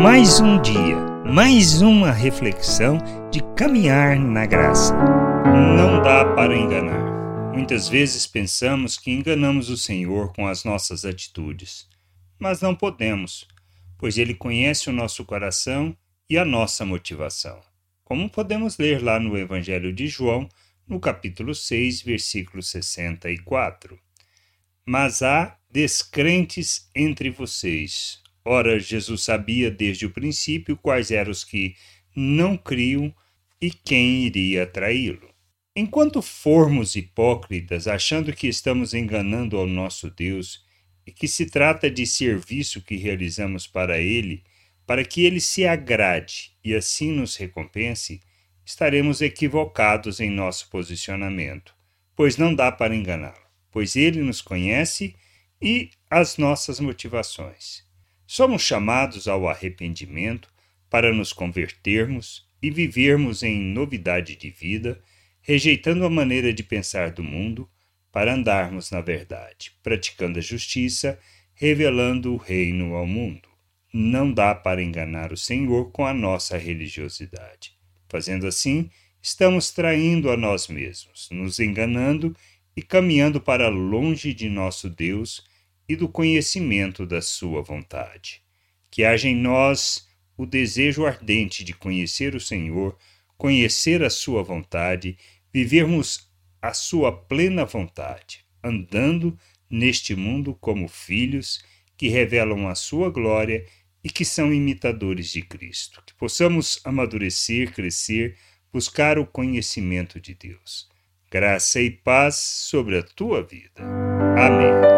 Mais um dia, mais uma reflexão de caminhar na graça. Não dá para enganar. Muitas vezes pensamos que enganamos o Senhor com as nossas atitudes, mas não podemos, pois Ele conhece o nosso coração e a nossa motivação. Como podemos ler lá no Evangelho de João, no capítulo 6, versículo 64. Mas há descrentes entre vocês. Ora, Jesus sabia desde o princípio quais eram os que não criam e quem iria traí-lo. Enquanto formos hipócritas, achando que estamos enganando ao nosso Deus e que se trata de serviço que realizamos para Ele, para que Ele se agrade e assim nos recompense, estaremos equivocados em nosso posicionamento, pois não dá para enganá-lo, pois Ele nos conhece e as nossas motivações. Somos chamados ao arrependimento para nos convertermos e vivermos em novidade de vida, rejeitando a maneira de pensar do mundo para andarmos na verdade, praticando a justiça, revelando o reino ao mundo. Não dá para enganar o Senhor com a nossa religiosidade. Fazendo assim, estamos traindo a nós mesmos, nos enganando e caminhando para longe de nosso Deus e do conhecimento da Sua vontade. Que haja em nós o desejo ardente de conhecer o Senhor, conhecer a Sua vontade, vivermos a Sua plena vontade, andando neste mundo como filhos que revelam a Sua glória e que são imitadores de Cristo. Que possamos amadurecer, crescer, buscar o conhecimento de Deus. Graça e paz sobre a tua vida. Amém.